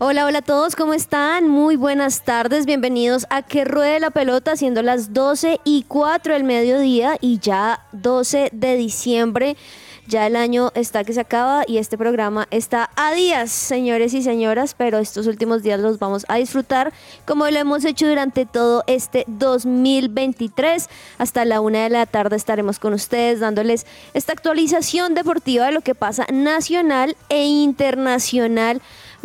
Hola, hola a todos, ¿cómo están? Muy buenas tardes, bienvenidos a Que Ruede la Pelota, siendo las 12 y 4 del mediodía y ya 12 de diciembre. Ya el año está que se acaba y este programa está a días, señores y señoras, pero estos últimos días los vamos a disfrutar como lo hemos hecho durante todo este 2023. Hasta la una de la tarde estaremos con ustedes dándoles esta actualización deportiva de lo que pasa nacional e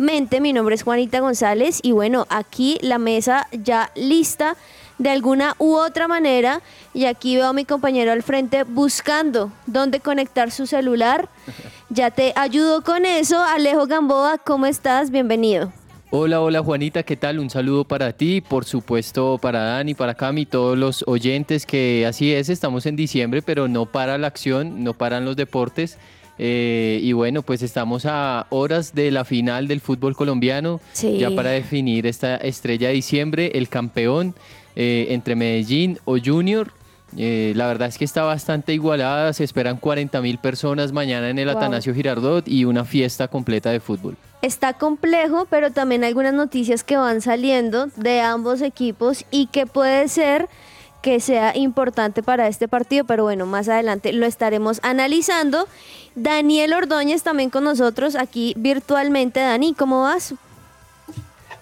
internacionalmente. Mi nombre es Juanita González y bueno, aquí la mesa ya lista de alguna u otra manera. Y aquí veo a mi compañero al frente buscando dónde conectar su celular. Ya te ayudo con eso. Alejo Gamboa, ¿cómo estás? Bienvenido. Hola, hola Juanita, ¿qué tal? Un saludo para ti, por supuesto para Dani, para Cami, todos los oyentes que así es, estamos en diciembre, pero no para la acción, no paran los deportes. Eh, y bueno, pues estamos a horas de la final del fútbol colombiano, Sí. ya para definir esta estrella de diciembre, el campeón eh, entre Medellín o Junior. Eh, la verdad es que está bastante igualada, se esperan 40 mil personas mañana en el Wow. Atanasio Girardot y una fiesta completa de fútbol. Está complejo, pero también algunas noticias que van saliendo de ambos equipos y que puede ser que sea importante para este partido, pero bueno, más adelante lo estaremos analizando. Daniel Ordóñez también con nosotros aquí virtualmente. Dani, ¿cómo vas?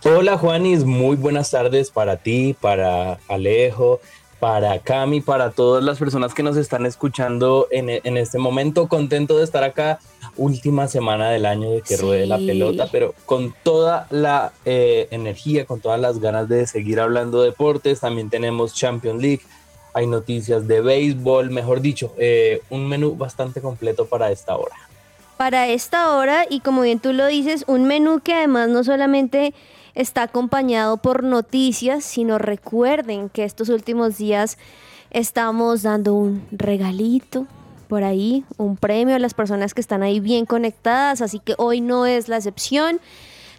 Hola Juanis, muy buenas tardes para ti, para Alejo, para Cami, para todas las personas que nos están escuchando en, en este momento. Contento de estar acá, última semana del año de que Sí. ruede la pelota, pero con toda la eh, energía, con todas las ganas de seguir hablando de deportes. También tenemos Champions League, hay noticias de béisbol, mejor dicho, eh, un menú bastante completo para esta hora. para esta hora y como bien tú lo dices, un menú que además no solamente está acompañado por noticias, sino recuerden que estos últimos días estamos dando un regalito por ahí, un premio a las personas que están ahí bien conectadas, así que hoy no es la excepción.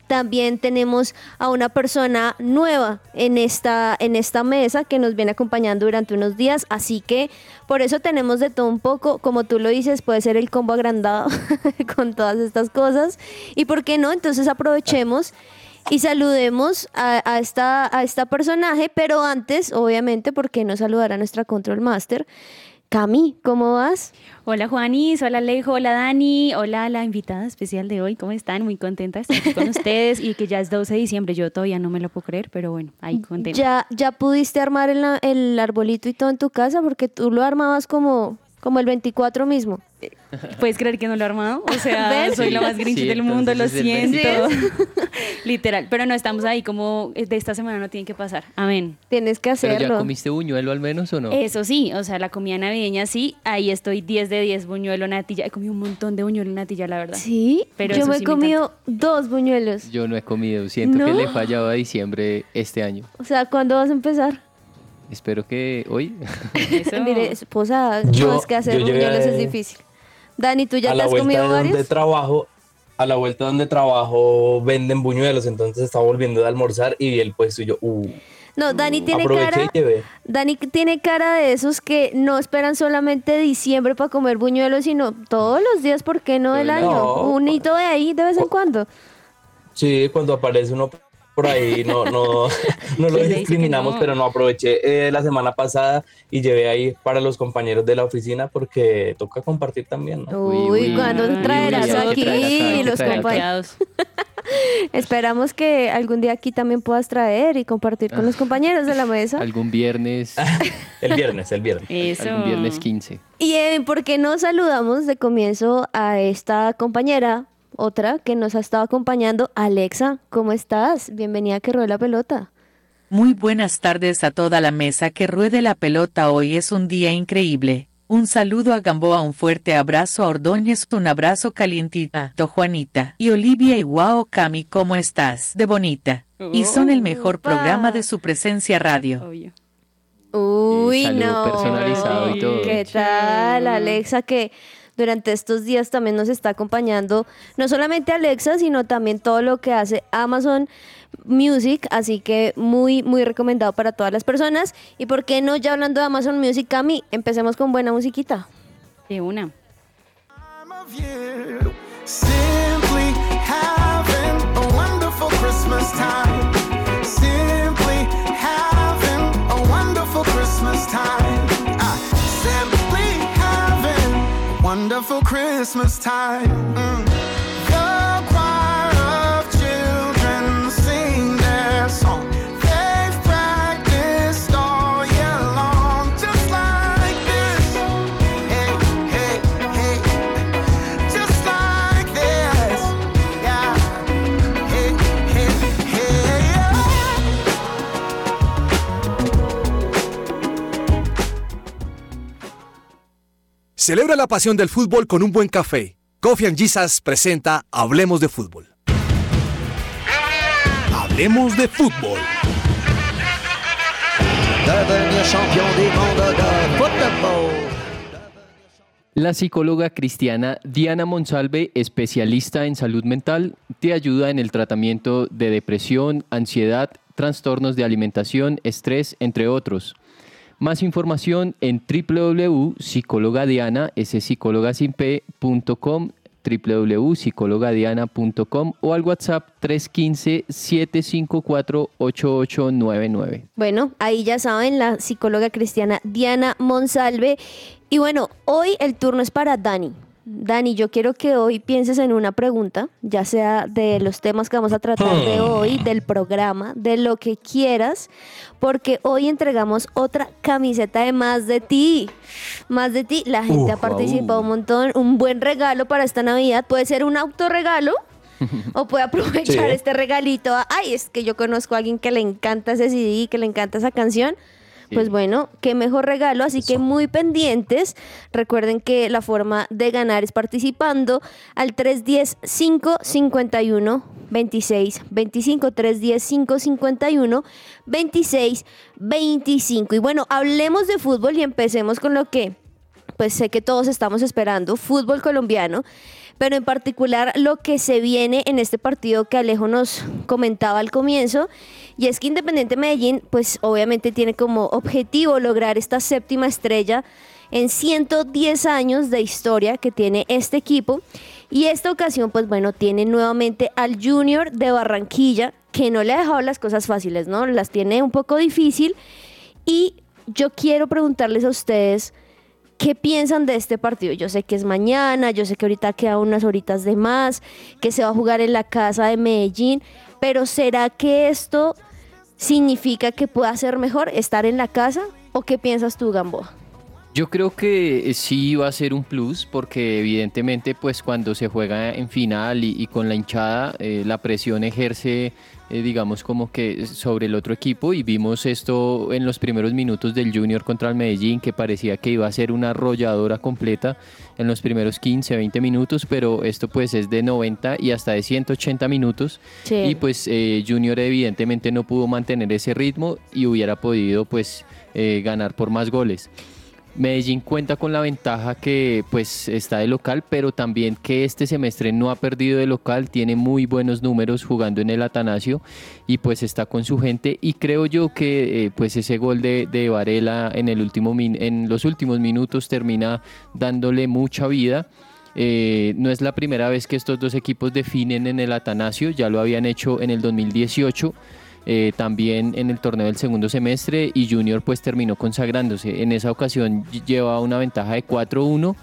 También tenemos a una persona nueva en esta, en esta mesa que nos viene acompañando durante unos días, así que por eso tenemos de todo un poco, como tú lo dices, puede ser el combo agrandado con todas estas cosas. ¿Y por qué no? Entonces aprovechemos y saludemos a, esta, a esta personaje, pero antes, obviamente, ¿por qué no saludar a nuestra Control Master? Cami, ¿cómo vas? Hola Juanis, hola Alejo, hola Dani, hola la invitada especial de hoy, ¿cómo están? Muy contenta de estar aquí con ustedes y que ya es 12 de diciembre, yo todavía no me lo puedo creer, pero bueno, ahí contenta. ¿Ya, ya pudiste armar el, el arbolito y todo en tu casa? Porque tú lo armabas como, como el 24 mismo. ¿Puedes creer que no lo he armado? O sea, ¿Ves? soy la más grinch sí, del mundo, lo siento. Literal, pero no estamos ahí como eh, de esta semana no tiene que pasar. Amén. Tienes que ¿Pero ya hacerlo. comiste buñuelo al menos o no? Eso sí, o sea, la comida navideña sí, ahí estoy 10 de 10 buñuelo natilla. He comido un montón de buñuelo natilla, la verdad. Sí, Pero yo me he sí me comido dos buñuelos. Yo no he comido, siento que le he fallado a diciembre este año. O sea, ¿cuándo vas a empezar? Espero que hoy. Mire, esposa, Yo- no es que hacer a- es difícil. Dani, ¿tú ya te la has vuelta comido de trabajo, a la vuelta donde trabajo venden buñuelos, entonces estaba volviendo de almorzar y vi el puesto y yo, uh, No, Dani tiene cara... Dani tiene cara de esos que no esperan solamente diciembre para comer buñuelos, sino todos los días, ¿por qué no del No. año? Un hito de ahí de vez en cuando. Sí, cuando aparece uno por ahí, no, no, no lo ¿Quién le dice que discriminamos, no? pero no aproveché eh, la semana pasada y llevé ahí para los compañeros de la oficina porque toca compartir también, ¿no? Uy, Uy, uy, ¿cuándo uy, traerás uy, aquí los compañeros? Esperamos que algún día aquí también puedas traer y compartir con los compañeros de la mesa. Algún viernes, El viernes, el viernes. Eso. algún viernes 15. Y eh, ¿por qué no saludamos de comienzo a esta compañera, otra que nos ha estado acompañando? Alexa, ¿cómo estás? Bienvenida a Que Rueda la Pelota. Muy buenas tardes a toda la mesa que ruede la pelota. Hoy es un día increíble. Un saludo a Gamboa, un fuerte abrazo a Ordóñez, un abrazo calientita, to Juanita. Y Olivia y Guau Cami, ¿cómo estás? De bonita. Y son el mejor programa de su presencia radio. Obvio. Uy, saludo no. personalizado y todo. ¿Qué tal, Alexa? Que durante estos días también nos está acompañando, no solamente Alexa, sino también todo lo que hace Amazon Music, así que muy, muy recomendado para todas las personas. Y por qué no, ya hablando de Amazon Music, Cami, empecemos con buena musiquita. De una. Wonderful Christmas time. Mm. Celebra la pasión del fútbol con un buen café. Coffee and Jesus presenta Hablemos de Fútbol. Hablemos de Fútbol. La psicóloga cristiana Diana Monsalve, especialista en salud mental, te ayuda en el tratamiento de depresión, ansiedad, trastornos de alimentación, estrés, entre otros. Más información en www.psicologadiana, ese psicóloga punto com, www.psicologadiana.com o al WhatsApp 315-754-8899. Bueno, ahí ya saben, la psicóloga cristiana Diana Monsalve. Y bueno, hoy el turno es para Dani. Dani, yo quiero que hoy pienses en una pregunta, ya sea de los temas que vamos a tratar de hoy, del programa, de lo que quieras, porque hoy entregamos otra camiseta de Más de ti. Más de ti, la gente ha participado au. un montón, un buen regalo para esta Navidad, puede ser un autorregalo. O puede aprovechar Sí. este regalito. Ay, es que yo conozco a alguien que le encanta ese CD, que le encanta esa canción. Pues bueno, qué mejor regalo, así que muy pendientes. Recuerden que la forma de ganar es participando al 310-551. 26 25 310 551 26 25 y bueno hablemos de fútbol y empecemos con lo que pues sé que todos estamos esperando, fútbol colombiano, pero en particular lo que se viene en este partido que Alejo nos comentaba al comienzo, y es que Independiente Medellín, pues obviamente tiene como objetivo lograr esta séptima estrella en 110 años de historia que tiene este equipo, y esta ocasión, pues bueno, tiene nuevamente al Junior de Barranquilla, que no le ha dejado las cosas fáciles, ¿no? Las tiene un poco difícil, y yo quiero preguntarles a ustedes, ¿Qué piensan de este partido? Yo sé que es mañana, yo sé que ahorita quedan unas horitas de más, que se va a jugar en la casa de Medellín, pero ¿será que esto significa que pueda ser mejor estar en la casa? ¿O qué piensas tú, Gamboa? Yo creo que eh, sí va a ser un plus porque evidentemente pues cuando se juega en final y, y con la hinchada eh, la presión ejerce eh, digamos como que sobre el otro equipo y vimos esto en los primeros minutos del Junior contra el Medellín que parecía que iba a ser una arrolladora completa en los primeros 15, 20 minutos pero esto pues es de 90 y hasta de 180 minutos Sí. y pues eh, Junior evidentemente no pudo mantener ese ritmo y hubiera podido pues ganar por más goles. Medellín cuenta con la ventaja que pues está de local, pero también que este semestre no ha perdido de local, tiene muy buenos números jugando en el Atanasio y pues está con su gente y creo yo que eh, pues ese gol de, Varela en, el último en los últimos minutos termina dándole mucha vida. Eh, no es la primera vez que estos dos equipos definen en el Atanasio, ya lo habían hecho en el 2018 eh, también en el torneo del segundo semestre y Junior pues terminó consagrándose. En esa ocasión ll- llevaba una ventaja de 4-1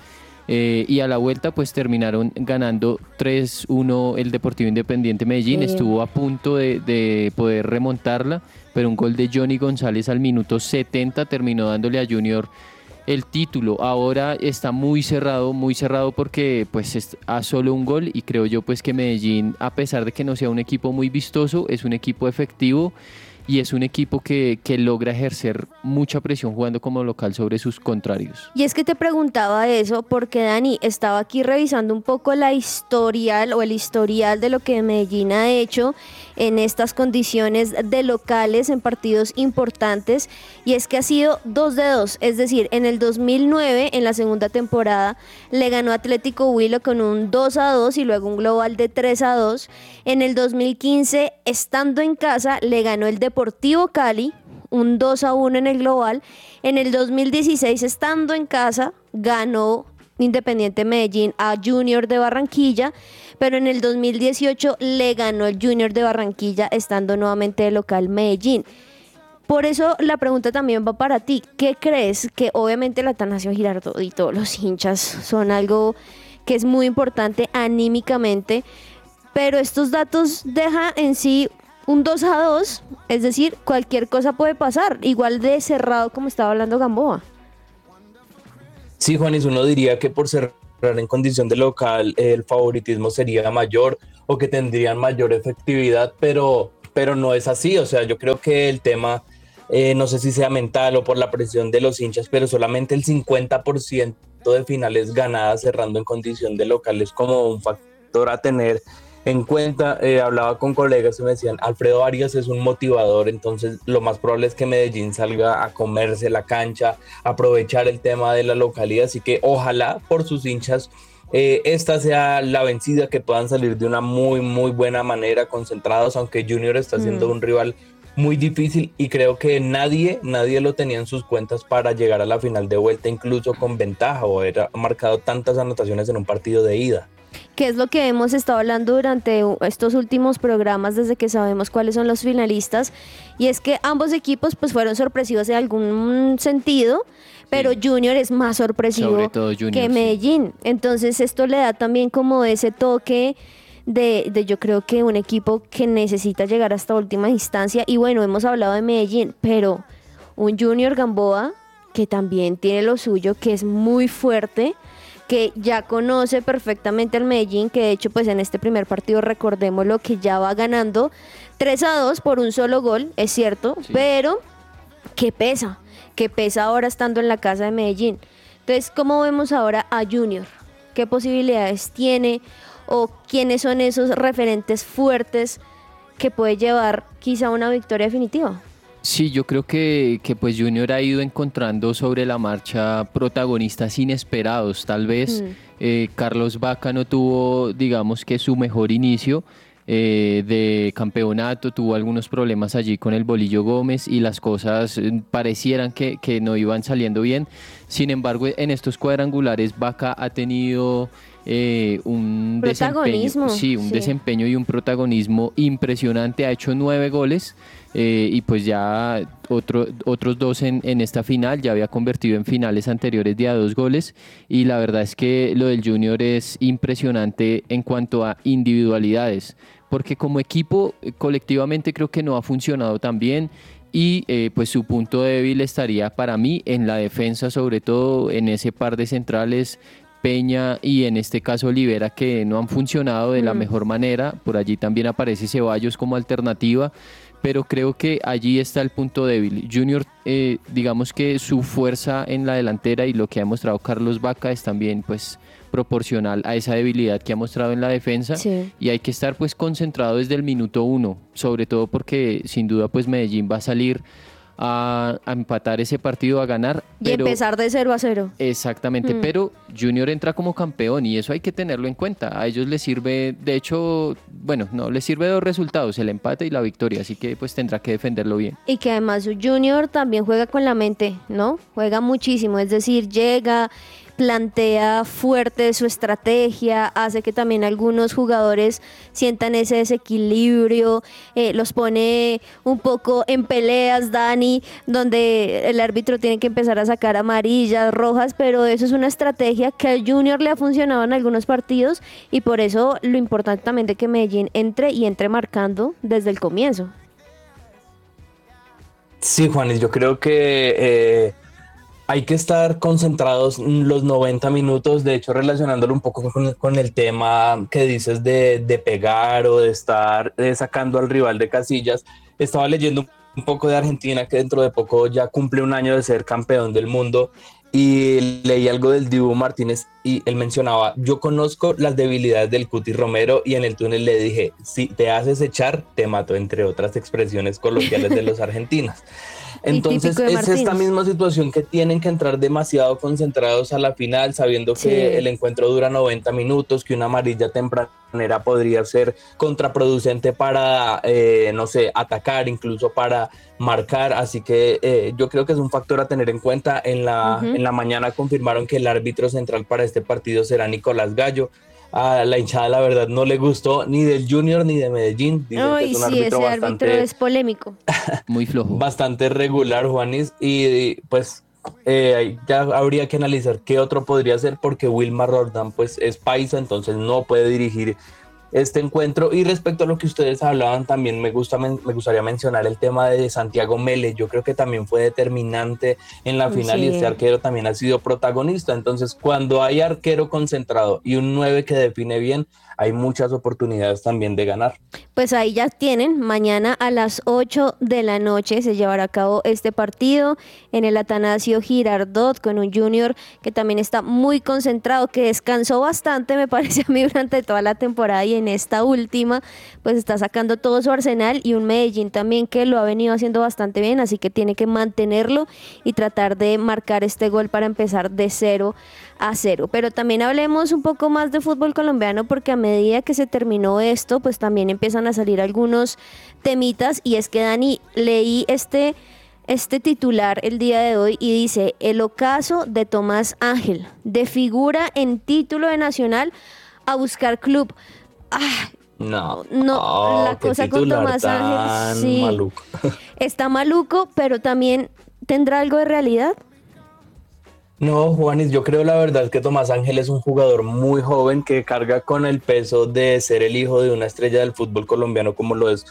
eh, y a la vuelta pues terminaron ganando 3-1 el Deportivo Independiente Medellín. Sí. Estuvo a punto de, de poder remontarla, pero un gol de Johnny González al minuto 70 terminó dándole a Junior el título. Ahora está muy cerrado, muy cerrado porque pues es a solo un gol y creo yo pues que Medellín, a pesar de que no sea un equipo muy vistoso, es un equipo efectivo y es un equipo que, que logra ejercer mucha presión jugando como local sobre sus contrarios. Y es que te preguntaba eso porque Dani estaba aquí revisando un poco la historial o el historial de lo que Medellín ha hecho en estas condiciones de locales en partidos importantes y es que ha sido 2 de 2, es decir, en el 2009 en la segunda temporada le ganó Atlético Huilo con un 2 a 2 y luego un global de 3 a 2. En el 2015 estando en casa le ganó el Deportivo Cali un 2 a 1 en el global. En el 2016, estando en casa, ganó Independiente Medellín a Junior de Barranquilla, pero en el 2018 le ganó el Junior de Barranquilla, estando nuevamente de local Medellín. Por eso la pregunta también va para ti. ¿Qué crees que obviamente la Atanasio Girardot y todos los hinchas son algo que es muy importante anímicamente, pero estos datos deja en sí un 2 a 2, es decir, cualquier cosa puede pasar, igual de cerrado como estaba hablando Gamboa. Sí, Juanis, uno diría que por cerrar en condición de local el favoritismo sería mayor o que tendrían mayor efectividad, pero, pero no es así. O sea, yo creo que el tema, eh, no sé si sea mental o por la presión de los hinchas, pero solamente el 50% de finales ganadas cerrando en condición de local es como un factor a tener en cuenta, eh, hablaba con colegas y me decían, Alfredo Arias es un motivador, entonces lo más probable es que Medellín salga a comerse la cancha, aprovechar el tema de la localidad, así que ojalá por sus hinchas eh, esta sea la vencida, que puedan salir de una muy, muy buena manera, concentrados, aunque Junior está siendo Mm. un rival muy difícil y creo que nadie, nadie lo tenía en sus cuentas para llegar a la final de vuelta, incluso con ventaja o haber marcado tantas anotaciones en un partido de ida. Que es lo que hemos estado hablando durante estos últimos programas desde que sabemos cuáles son los finalistas y es que ambos equipos pues fueron sorpresivos en algún sentido pero Junior es más sorpresivo Junior, que sí. Medellín. Entonces esto le da también como ese toque de, de yo creo que un equipo que necesita llegar hasta última instancia. Y bueno hemos hablado de Medellín pero un Junior Gamboa que también tiene lo suyo que es muy fuerte que ya conoce perfectamente al Medellín, que de hecho pues en este primer partido recordemos lo que ya va ganando 3 a 2 por un solo gol, es cierto, Sí. pero que pesa, que pesa ahora estando en la casa de Medellín. Entonces, ¿cómo vemos ahora a Junior? ¿Qué posibilidades tiene? ¿O quiénes son esos referentes fuertes que puede llevar quizá una victoria definitiva? Sí, yo creo que, que pues Junior ha ido encontrando sobre la marcha protagonistas inesperados. Tal vez Mm. eh, Carlos Vaca no tuvo, digamos que su mejor inicio eh, de campeonato, tuvo algunos problemas allí con el Bolillo Gómez y las cosas eh, parecieran que, que no iban saliendo bien. Sin embargo, en estos cuadrangulares Vaca ha tenido eh, un desempeño, sí, un sí. desempeño y un protagonismo impresionante. Ha hecho nueve goles eh, y pues ya otro, otros dos en, en esta final. Ya había convertido en finales anteriores de a dos goles y la verdad es que lo del Junior es impresionante en cuanto a individualidades. Porque como equipo, eh, colectivamente creo que no ha funcionado tan bien y eh, pues su punto débil estaría para mí en la defensa, sobre todo en ese par de centrales Peña y en este caso Olivera que no han funcionado de la Mm. mejor manera. Por allí también aparece Ceballos como alternativa, pero creo que allí está el punto débil. Junior, eh, digamos que su fuerza en la delantera y lo que ha mostrado Carlos Vaca es también pues proporcional a esa debilidad que ha mostrado en la defensa Sí. y hay que estar pues concentrado desde el minuto uno, sobre todo porque sin duda pues Medellín va a salir a, a empatar ese partido, a ganar. Y pero- empezar de 0 a 0. Exactamente, Mm. pero Junior entra como campeón y eso hay que tenerlo en cuenta. A ellos les sirve, de hecho, bueno, no, les sirve dos resultados, el empate y la victoria, así que pues tendrá que defenderlo bien. Y que además junior también juega con la mente, ¿no? Juega muchísimo, es decir, llega, plantea fuerte su estrategia, hace que también algunos jugadores sientan ese desequilibrio, eh, los pone un poco en peleas, Dani, donde el árbitro tiene que empezar a sacar amarillas, rojas, pero eso es una estrategia que al Junior le ha funcionado en algunos partidos y por eso lo importante también de que Medellín entre y entre marcando desde el comienzo. Sí, Juanes, yo creo que eh, hay que estar concentrados los 90 minutos, de hecho relacionándolo un poco con, con el tema que dices de, de pegar o de estar eh, sacando al rival de casillas. Estaba leyendo un un poco de Argentina, que dentro de poco ya cumple un año de ser campeón del mundo. Y leí algo del Dibu Martínez y él mencionaba, yo conozco las debilidades del Cuti Romero y en el túnel le dije, si te haces echar, te mato, entre otras expresiones coloquiales de los argentinos. Entonces es esta misma situación que tienen que entrar demasiado concentrados a la final, sabiendo que Sí. el encuentro dura 90 minutos, que una amarilla tempranera podría ser contraproducente para, eh, no sé, atacar, incluso para marcar. Así que eh, yo creo que es un factor a tener en cuenta. En la, en la mañana confirmaron que el árbitro central para este partido será Nicolás Gallo. A la hinchada, la verdad, no le gustó ni del Junior ni de Medellín. Dicen que Ay, es un sí, árbitro ese bastante árbitro es polémico. Muy flojo. bastante regular, Juanis, y pues eh, ahí ya habría que analizar qué otro podría ser, porque Wilmar Roldán pues es paisa, entonces no puede dirigir este encuentro. Y respecto a lo que ustedes hablaban, también me, gusta, me gustaría mencionar el tema de Santiago Mele. Yo creo que también fue determinante en la final y este arquero también ha sido protagonista. Entonces, cuando hay arquero concentrado y un 9 que define bien, hay muchas oportunidades también de ganar. Pues ahí ya tienen, mañana a las 8 de la noche se llevará a cabo este partido en el Atanasio Girardot con un junior que también está muy concentrado, que descansó bastante, me parece a mí, durante toda la temporada y en esta última, pues está sacando todo su arsenal y un Medellín también que lo ha venido haciendo bastante bien, así que tiene que mantenerlo y tratar de marcar este gol para empezar de cero a cero. Pero también hablemos un poco más de fútbol colombiano porque a medida que se terminó esto, pues también empiezan a salir algunos temitas y es que Dani leí este este titular el día de hoy y dice el ocaso de Tomás Ángel de figura en título de Nacional a buscar club. Ah, No, No, Oh, la qué cosa con Tomás Ángel, sí. maluco. está maluco, pero también tendrá algo de realidad. No, Juanis, yo creo la verdad que Tomás Ángel es un jugador muy joven que carga con el peso de ser el hijo de una estrella del fútbol colombiano como lo es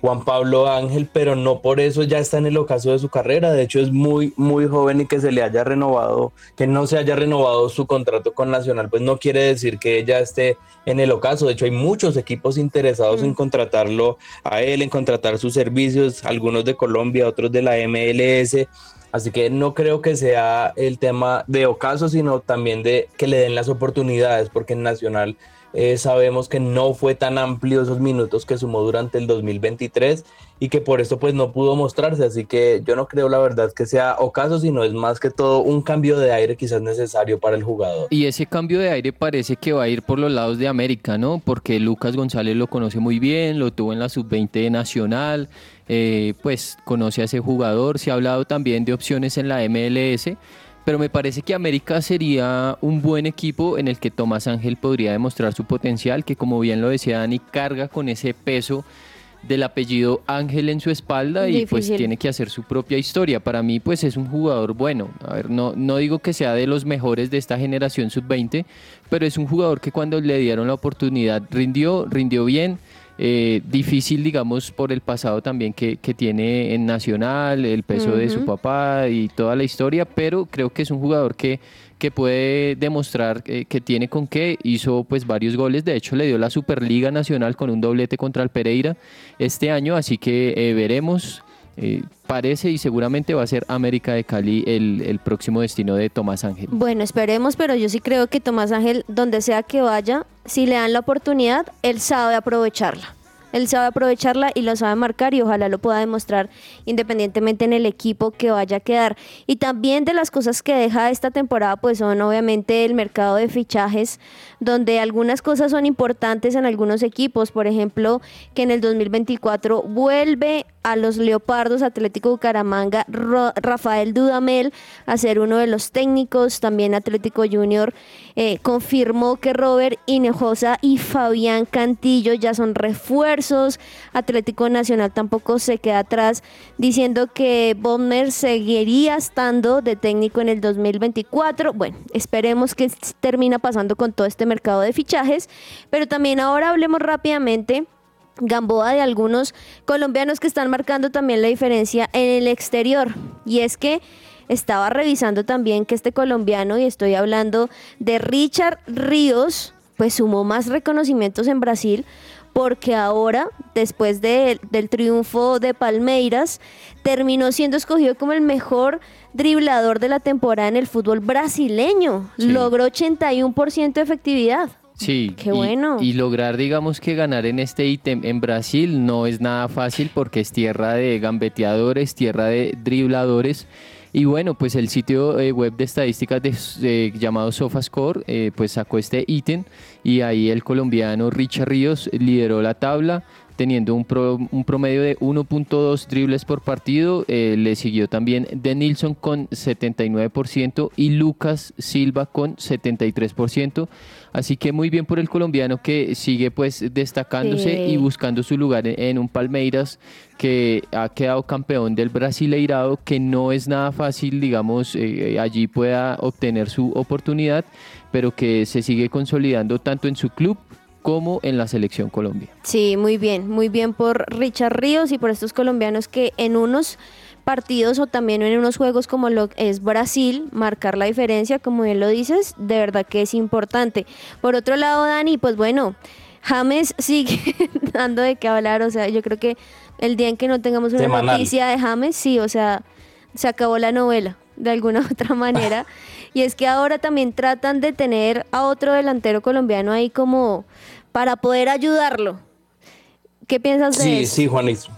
Juan Pablo Ángel, pero no por eso ya está en el ocaso de su carrera. De hecho, es muy, muy joven y que se le haya renovado, que no se haya renovado su contrato con Nacional, pues no quiere decir que ya esté en el ocaso. De hecho, hay muchos equipos interesados en contratarlo a él, en contratar sus servicios, algunos de Colombia, otros de la MLS. Así que no creo que sea el tema de ocaso, sino también de que le den las oportunidades, porque en Nacional eh, sabemos que no fue tan amplio esos minutos que sumó durante el 2023 y que por esto pues no pudo mostrarse. Así que yo no creo la verdad que sea ocaso, sino es más que todo un cambio de aire quizás necesario para el jugador. Y ese cambio de aire parece que va a ir por los lados de América, ¿no? Porque Lucas González lo conoce muy bien, lo tuvo en la sub-20 de Nacional, eh, pues conoce a ese jugador, se ha hablado también de opciones en la MLS, pero me parece que América sería un buen equipo en el que Tomás Ángel podría demostrar su potencial, que como bien lo decía Dani, carga con ese peso del apellido Ángel en su espalda y pues tiene que hacer su propia historia. Para mí pues es un jugador bueno. A ver, no, no digo que sea de los mejores de esta generación sub-20, pero es un jugador que cuando le dieron la oportunidad rindió, rindió bien. Eh, difícil, digamos, por el pasado también que, que tiene en Nacional, el peso de su papá y toda la historia, pero creo que es un jugador que, que puede demostrar eh, que tiene con qué. Hizo pues varios goles, de hecho le dio la Superliga Nacional con un doblete contra el Pereira este año, así que eh, veremos. Eh, parece y seguramente va a ser América de Cali el, el próximo destino de Tomás Ángel. Bueno, esperemos, pero yo sí creo que Tomás Ángel, donde sea que vaya, si le dan la oportunidad, él sabe aprovecharla. Él sabe aprovecharla y lo sabe marcar y ojalá lo pueda demostrar independientemente en el equipo que vaya a quedar. Y también de las cosas que deja esta temporada, pues son obviamente el mercado de fichajes, donde algunas cosas son importantes en algunos equipos. Por ejemplo, que en el 2024 vuelve a los Leopardos Atlético Bucaramanga Rafael Dudamel a ser uno de los técnicos. También Atlético Junior eh, confirmó que Robert Inejosa y Fabián Cantillo ya son refuerzos. Atlético Nacional tampoco se queda atrás diciendo que Bonner seguiría estando de técnico en el 2024. Bueno, esperemos que termina pasando con todo este mercado de fichajes. Pero también ahora hablemos rápidamente. Gamboa de algunos colombianos que están marcando también la diferencia en el exterior. Y es que estaba revisando también que este colombiano, y estoy hablando de Richard Ríos, pues sumó más reconocimientos en Brasil porque ahora, después de- del triunfo de Palmeiras, terminó siendo escogido como el mejor driblador de la temporada en el fútbol brasileño. Sí. Logró 81% de efectividad. Sí, Qué y- bueno. Y, lograr, digamos, que ganar en este ítem en Brasil no es nada fácil porque es tierra de gambeteadores, tierra de dribladores. Y bueno, pues el sitio eh, web de estadísticas de, llamado SofaScore eh, pues sacó este ítem y ahí el colombiano Richard Ríos lideró la tabla teniendo un, pro- un promedio de 1.2 dribles por partido. Eh, le siguió también De Nilsson con 79% y Lucas Silva con 73%. Así que muy bien por el colombiano que sigue pues destacándose Sí. y buscando su lugar en, en un Palmeiras que ha quedado campeón del Brasileirado, que no es nada fácil, digamos, eh, allí pueda obtener su oportunidad, pero que se sigue consolidando tanto en su club como en la selección Colombia. Sí, muy bien, muy bien por Richard Ríos y por estos colombianos que en unos partidos o también en unos juegos como lo es Brasil, marcar la diferencia, como bien lo dices, de verdad que es importante. Por otro lado, Dani, pues bueno, James sigue dando de qué hablar, o sea, yo creo que el día en que no tengamos una Semanal. noticia de James, sí, o sea, se acabó la novela de alguna u otra manera. y es que ahora también tratan de tener a otro delantero colombiano ahí como para poder ayudarlo. ¿Qué piensas de Sí, eso? sí, Juanis.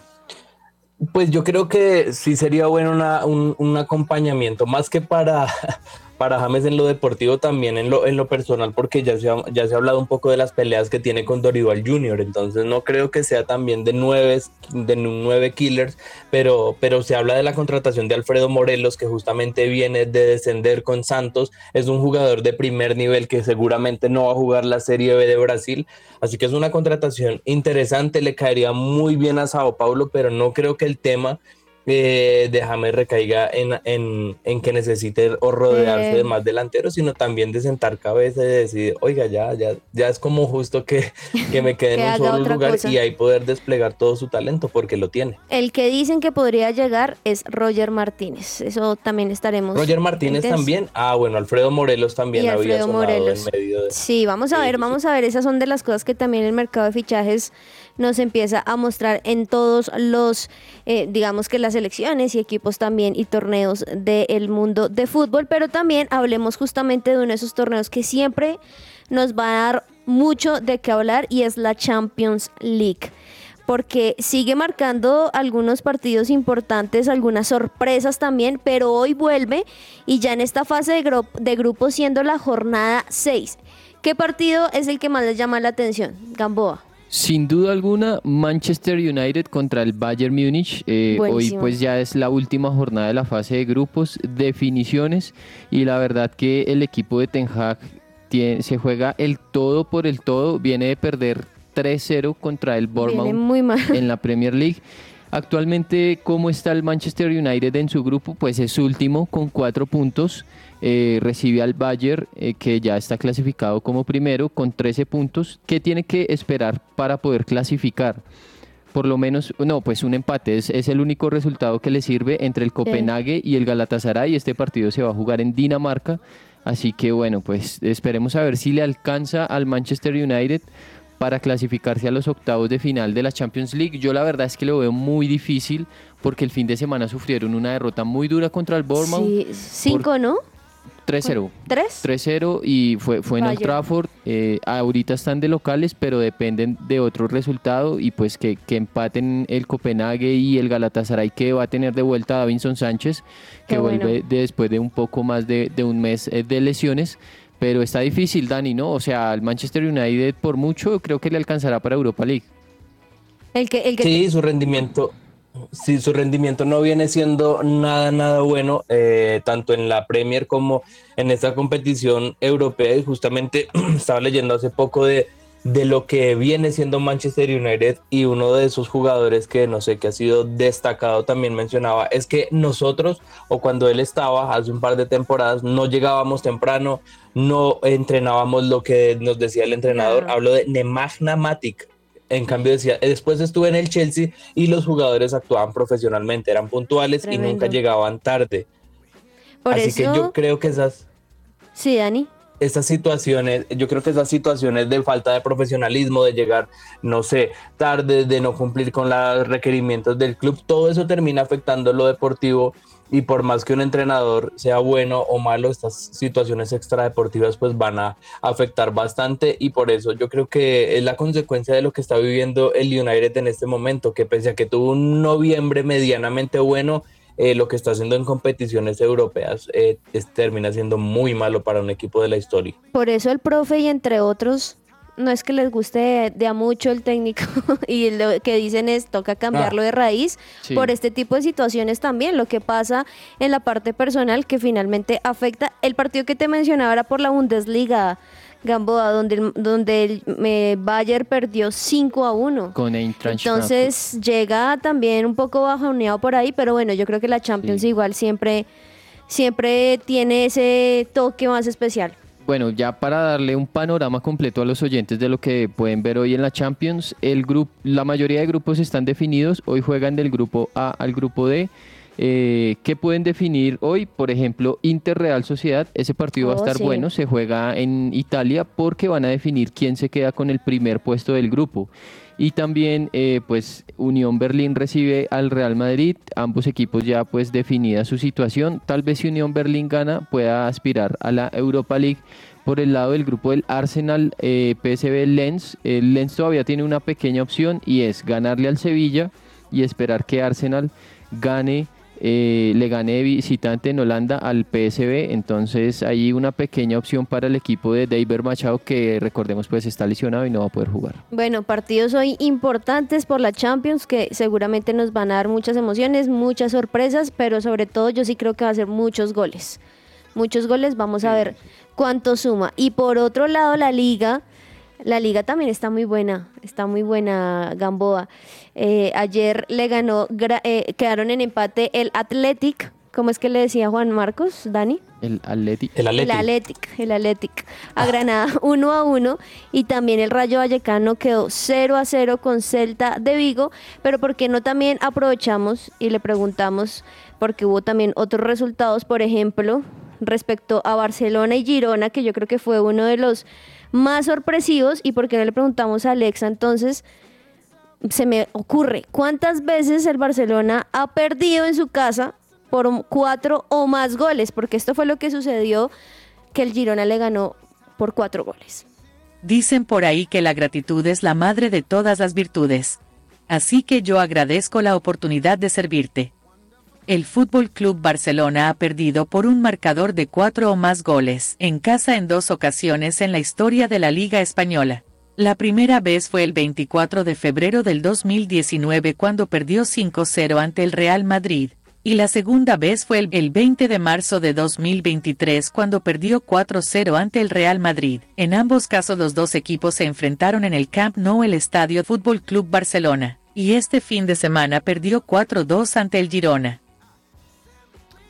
Pues yo creo que sí sería bueno una- un, un acompañamiento, más que para, para James en lo deportivo, también en lo, en lo personal, porque ya se, ha, ya se ha hablado un poco de las peleas que tiene con Dorival Jr., entonces no creo que sea también de nueve, de nueve killers, pero, pero se habla de la contratación de Alfredo Morelos, que justamente viene de descender con Santos, es un jugador de primer nivel que seguramente no va a jugar la Serie B de Brasil, así que es una contratación interesante, le caería muy bien a Sao Paulo, pero no creo que el tema eh, de James recaiga en, en, en que necesite o rodearse Eh. de más delanteros, sino también de sentar cabeza y decir, oiga, ya, ya, ya es como justo que, que me quede en un solo lugar cosa. y ahí poder desplegar todo su talento, porque lo tiene. El que dicen que podría llegar es Roger Martínez. Eso también estaremos. Roger Martínez también, ah, bueno, Alfredo Morelos también Y había Alfredo Morelos. en medio de... Sí, vamos a ver, vamos a ver. Esas son de las cosas que también el mercado de fichajes nos empieza a mostrar en todos los, eh, digamos que las selecciones y equipos también y torneos del mundo de fútbol. Pero también hablemos justamente de uno de esos torneos que siempre nos va a dar mucho de qué hablar y es la Champions League. Porque sigue marcando algunos partidos importantes, algunas sorpresas también, pero hoy vuelve y ya en esta fase de, de grupo siendo la jornada 6. ¿Qué partido es el que más les llama la atención? Gamboa. Sin duda alguna, Manchester United contra el Bayern Múnich. Eh, hoy pues ya es la última jornada de la fase de grupos, definiciones y la verdad que el equipo de Ten Hag tiene- se juega el todo por el todo, viene de perder 3-0 contra el Bournemouth en la Premier League. Actualmente, ¿cómo está el Manchester United en su grupo? Pues es último con cuatro puntos. Eh, recibe al Bayern, eh, que ya está clasificado como primero, con 13 puntos. ¿Qué tiene que esperar para poder clasificar? Por lo menos, no, pues un empate es, es el único resultado que le sirve entre el Copenhague y el Galatasaray. Este partido se va a jugar en Dinamarca. Así que bueno, pues esperemos a ver si le alcanza al Manchester United para clasificarse a los octavos de final de la Champions League. Yo la verdad es que lo veo muy difícil porque el fin de semana sufrieron una derrota muy dura contra el Bournemouth. Sí, cinco, ¿no? 3-0. ¿Tres? 3-0 y fue, fue en Old. Trafford. Eh, ahorita están de locales, pero dependen de otro resultado y pues que, que empaten el Copenhague y el Galatasaray que va a tener de vuelta a Davinson Sánchez, que Qué bueno. vuelve de- después de un poco más de, de un mes eh, de lesiones. Pero está difícil, Dani, ¿no? O sea, al Manchester United por mucho creo que le alcanzará para Europa League. El que, el que Sí, su rendimiento, sí, su rendimiento no viene siendo nada, nada bueno, eh, tanto en la Premier como en esta competición europea. Y justamente estaba leyendo hace poco de, de lo que viene siendo Manchester United y uno de esos jugadores que no sé, que ha sido destacado también mencionaba, es que nosotros, o cuando él estaba hace un par de temporadas, no llegábamos temprano, no entrenábamos lo que nos decía el entrenador. Hablo de Nemagna Matic. En cambio decía, después estuve en el Chelsea y los jugadores actuaban profesionalmente, eran puntuales y nunca llegaban tarde. por Así eso, que yo creo que esas... sí, Dani. Estas situaciones, yo creo que esas situaciones de falta de profesionalismo, de llegar, no sé, tarde, de no cumplir con los requerimientos del club, todo eso termina afectando lo deportivo y por más que un entrenador sea bueno o malo, estas situaciones extradeportivas pues van a afectar bastante y por eso yo creo que es la consecuencia de lo que está viviendo el United en este momento, que pese a que tuvo un noviembre medianamente bueno, eh, lo que está haciendo en competiciones europeas eh, es- termina siendo muy malo para un equipo de la historia. Por eso el profe y entre otros, no es que les guste de, de a mucho el técnico y lo que dicen es toca cambiarlo de raíz Sí. por este tipo de situaciones también, lo que pasa en la parte personal que finalmente afecta el partido que te mencionaba era por la Bundesliga. Gamboa, donde el, donde el eh, Bayern perdió 5 a 1. Con Eintracht Entonces llega también un poco bajoneado por ahí, pero bueno, yo creo que la Champions Sí. igual siempre, siempre tiene ese toque más especial. Bueno, ya para darle un panorama completo a los oyentes de lo que pueden ver hoy en la Champions, el grupo, la mayoría de grupos están definidos. Hoy juegan del grupo A al grupo D. Eh, ¿Qué pueden definir hoy? Por ejemplo, Inter Real Sociedad. Ese partido va a Oh, estar sí. bueno. Se juega en Italia porque van a definir quién se queda con el primer puesto del grupo. Y también, eh, pues, Unión Berlín recibe al Real Madrid. Ambos equipos ya, pues, definida su situación. Tal vez si Unión Berlín gana, pueda aspirar a la Europa League. Por el lado del grupo del Arsenal, eh, PSV Lens. El Lens todavía tiene una pequeña opción y es ganarle al Sevilla y esperar que Arsenal gane eh, le gane de visitante en Holanda al PSV, entonces hay una pequeña opción para el equipo de David Machado que recordemos pues está lesionado y no va a poder jugar. Bueno, partidos hoy importantes por la Champions que seguramente nos van a dar muchas emociones, muchas sorpresas, pero sobre todo yo sí creo que va a ser muchos goles. Muchos goles, vamos a ver cuánto suma. Y por otro lado, la liga, la liga también está muy buena, está muy buena Gamboa. Eh, ayer le ganó, eh, quedaron en empate el Athletic, ¿cómo es que le decía Juan Marcos, Dani? El Atleti. El El Atlético. Athletic, el Athletic a Granada 1 a 1 y también el Rayo Vallecano quedó 0 a 0 con Celta de Vigo, pero ¿por qué no también aprovechamos y le preguntamos porque hubo también otros resultados, por ejemplo, respecto a Barcelona y Girona, que yo creo que fue uno de los más sorpresivos y por qué no le preguntamos a Alexa entonces se me ocurre, ¿cuántas veces el Barcelona ha perdido en su casa por cuatro o más goles? Porque esto fue lo que sucedió, que el Girona le ganó por cuatro goles. Dicen por ahí que la gratitud es la madre de todas las virtudes. Así que yo agradezco la oportunidad de servirte. El Fútbol Club Barcelona ha perdido por un marcador de cuatro o más goles en casa en dos ocasiones en la historia de la Liga Española. La primera vez fue el 24 de febrero del 2019 cuando perdió 5-0 ante el Real Madrid, y la segunda vez fue el, el 20 de marzo de 2023 cuando perdió 4-0 ante el Real Madrid. En ambos casos los dos equipos se enfrentaron en el Camp Nou el Estadio Fútbol Club Barcelona, y este fin de semana perdió 4-2 ante el Girona.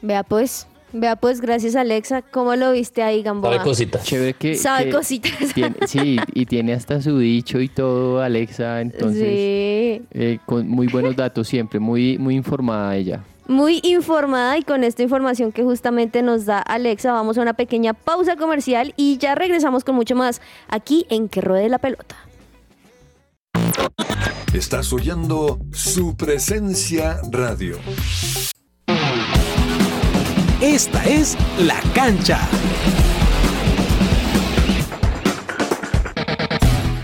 Vea pues, vea pues, gracias Alexa, ¿cómo lo viste ahí, Gamboa? Sabe cositas. Chévere que... Sabe que cositas. tiene- sí, y tiene hasta su dicho y todo, Alexa, entonces... Sí, eh, con muy buenos datos siempre, muy, muy informada ella. muy informada y con esta información que justamente nos da Alexa, vamos a una pequeña pausa comercial y ya regresamos con mucho más aquí en Que Ruede la Pelota. Estás oyendo su presencia radio. Esta es La Cancha.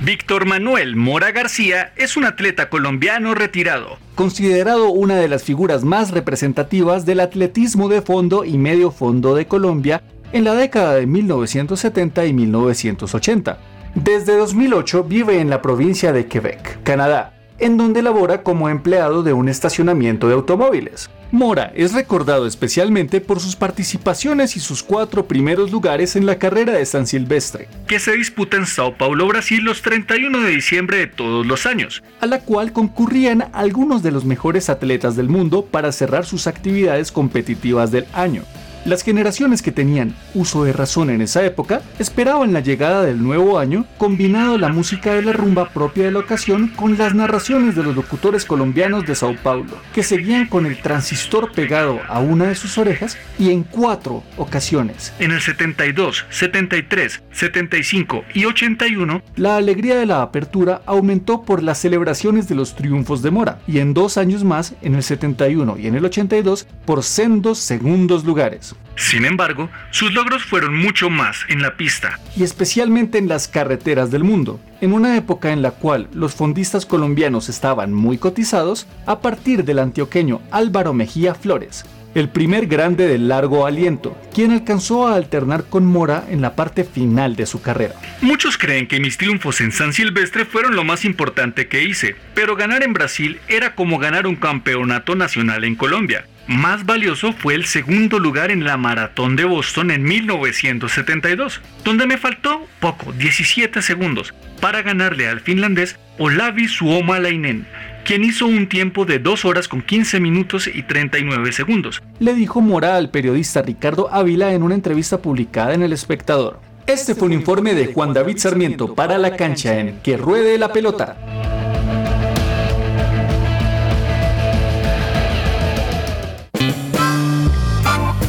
Víctor Manuel Mora García es un atleta colombiano retirado. considerado una de las figuras más representativas del atletismo de fondo y medio fondo de Colombia en la década de 1970 y 1980. Desde 2008 vive en la provincia de Quebec, Canadá, en donde labora como empleado de un estacionamiento de automóviles. Mora es recordado especialmente por sus participaciones y sus cuatro primeros lugares en la carrera de San Silvestre, que se disputa en Sao Paulo, Brasil, los 31 de diciembre de todos los años. a la cual concurrían algunos de los mejores atletas del mundo para cerrar sus actividades competitivas del año. Las generaciones que tenían uso de razón en esa época esperaban la llegada del nuevo año, combinado la música de la rumba propia de la ocasión con las narraciones de los locutores colombianos de Sao Paulo, que seguían con el transistor pegado a una de sus orejas y en cuatro ocasiones. En el 72, 73, 75 y 81, La alegría de la apertura aumentó por las celebraciones de los triunfos de Mora y en dos años más, en el 71 y en el 82, por sendos segundos lugares. Sin embargo, sus logros fueron mucho más en la pista. y especialmente en las carreteras del mundo. En una época en la cual los fondistas colombianos estaban muy cotizados, a partir del antioqueño Álvaro Mejía Flores, el primer grande de largo aliento, quien alcanzó a alternar con Mora en la parte final de su carrera. Muchos creen que mis triunfos en San Silvestre fueron lo más importante que hice, pero ganar en Brasil era como ganar un campeonato nacional en Colombia. Más valioso fue el segundo lugar en la Maratón de Boston en 1972, donde me faltó poco, 17 segundos, para ganarle al finlandés Olavi Suomalainen, quien hizo un tiempo de 2 horas con 15 minutos y 39 segundos. Le dijo Mora al periodista Ricardo Ávila en una entrevista publicada en El Espectador. Este fue un informe de Juan David Sarmiento para la cancha en Que Ruede la Pelota.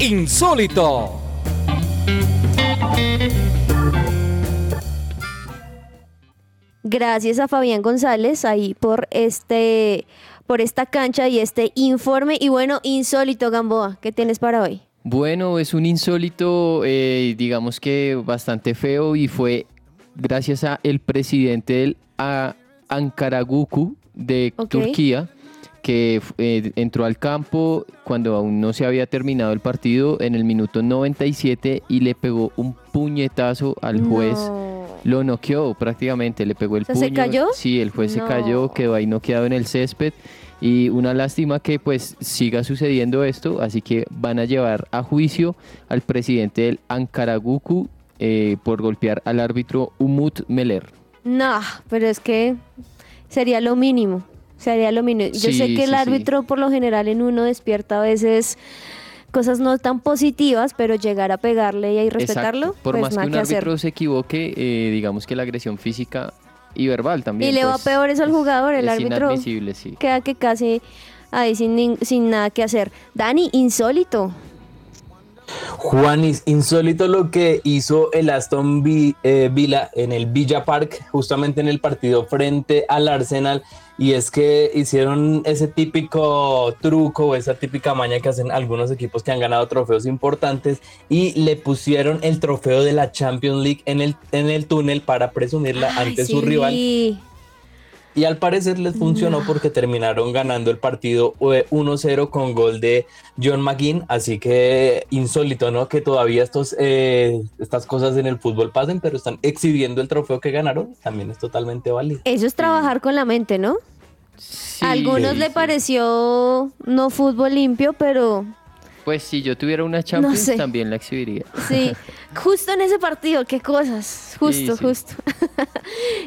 Insólito. Gracias a Fabián González ahí por este por esta cancha y este informe y bueno, insólito Gamboa, ¿qué tienes para hoy? Bueno, es un insólito, eh, digamos que bastante feo y fue gracias a el presidente del Ankaraguku de. Turquía que eh, entró al campo cuando aún no se había terminado el partido en el minuto 97 y le pegó un puñetazo al juez. No. Lo noqueó prácticamente, le pegó el O sea, ¿se puño. cayó? Sí, el juez No. se cayó, quedó ahí noqueado en el césped. Y una lástima que pues siga sucediendo esto, así que van a llevar a juicio al presidente del Ankaraguku eh, por golpear al árbitro Umut Meler. No, pero es que sería lo mínimo. Sería lo mínimo. Yo Sí, sé que el sí, sí. árbitro por lo general en uno despierta a veces cosas no tan positivas, pero llegar a pegarle y a respetarlo, Exacto. Por pues más que un que hacer. árbitro se equivoque, eh, digamos que la agresión física y verbal también. Y le va pues, peor eso al jugador, el es árbitro sí. queda que casi ahí sin, sin nada que hacer. Dani, insólito. Juanis, insólito lo que hizo el Aston Vi- eh, Villa en el Villa Park, justamente en el partido frente al Arsenal, y es que hicieron ese típico truco o esa típica maña que hacen algunos equipos que han ganado trofeos importantes y le pusieron el trofeo de la Champions League en el, en el túnel para presumirla Ay, ante su rival. Y al parecer les funcionó porque terminaron ganando el partido eh, 1-0 con gol de John McGinn. Así que insólito, ¿no? Que todavía estos, eh, estas cosas en el fútbol pasen, pero están exhibiendo el trofeo que ganaron. También es totalmente válido. Eso es trabajar con la mente, ¿no? A algunos sí, le sí. pareció no fútbol limpio, pero Pues si yo tuviera una Champions sé. también la exhibiría. sí, justo en ese partido, qué cosas, justo, sí. justo.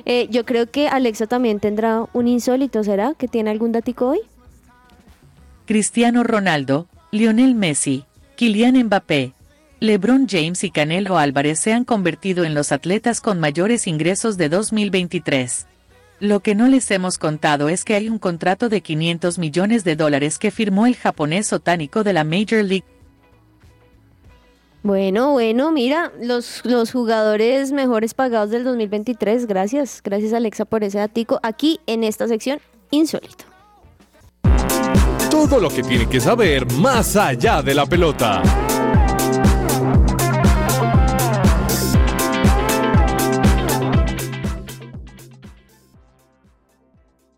Eh, yo creo que Alexa también tendrá un insólito, ¿será? ¿Que tiene algún datico hoy? Cristiano Ronaldo, Lionel Messi, Kylian Mbappé, LeBron James y Canelo Álvarez se han convertido en los atletas con mayores ingresos de 2023. Lo que no les hemos contado es que hay un contrato de 500 millones de dólares que firmó el japonés otánico de la Major League Bueno, bueno, mira, los, los jugadores mejores pagados del 2023, gracias, gracias Alexa por ese datico, aquí en esta sección insólito. Todo lo que tiene que saber más allá de la pelota.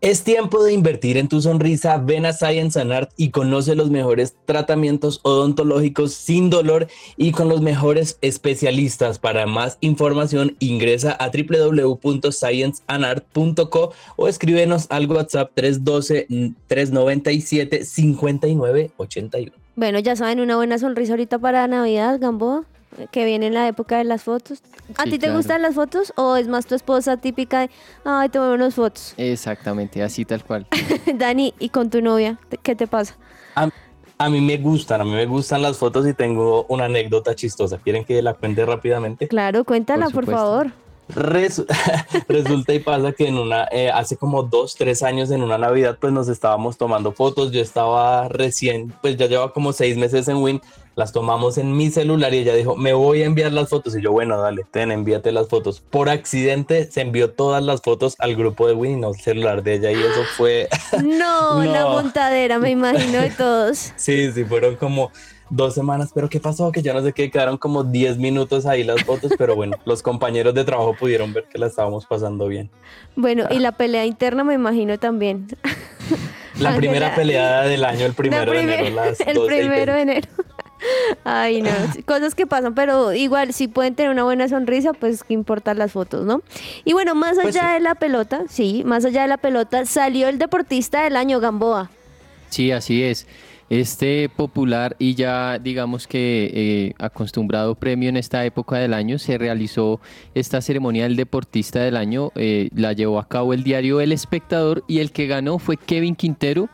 Es tiempo de invertir en tu sonrisa. Ven a Science and Art y conoce los mejores tratamientos odontológicos sin dolor y con los mejores especialistas. Para más información, ingresa a www.scienceandart.co o escríbenos al WhatsApp 312-397-5981. Bueno, ya saben, una buena sonrisa ahorita para Navidad, Gamboa, que viene en la época de las fotos. ¿A Sí, ti te claro. gustan las fotos o es más tu esposa típica de, ay, te unas fotos? Exactamente, así tal cual. Dani, ¿y con tu novia? ¿Qué te pasa? A, A mí me gustan, a mí me gustan las fotos y tengo una anécdota chistosa. ¿Quieren que la cuente rápidamente? Claro, cuéntala, por, favor. Resu- Resulta y pasa que en una, eh, hace como dos, tres años en una Navidad, pues nos estábamos tomando fotos. Yo estaba recién, pues ya lleva como seis meses en Win. Las tomamos en mi celular y ella dijo, me voy a enviar las fotos. Y yo, bueno, dale, ten, envíate las fotos. Por accidente se envió todas las fotos al grupo de Win, no al celular de ella. Y eso fue, No, la No. montadera, me imagino, de todos. sí, sí, fueron como dos semanas. Pero ¿qué pasó? Que yo no sé qué, quedaron como 10 minutos ahí las fotos. Pero bueno, los compañeros de trabajo pudieron ver que la estábamos pasando bien. Bueno, y la pelea interna me imagino también. La primera peleada del año, el primero La de enero, primer- las el 12 y primero de 20. enero. Ay, no, cosas que pasan, pero igual si pueden tener una buena sonrisa, pues qué importan las fotos, ¿no? Y bueno, más Pues allá sí. de la pelota, sí, más allá de la pelota, salió el deportista del año Gamboa. Sí, así es. Este popular y ya digamos que eh, acostumbrado premio en esta época del año se realizó esta ceremonia del deportista del año, eh, la llevó a cabo el diario El Espectador y el que ganó fue Kevin Quintero,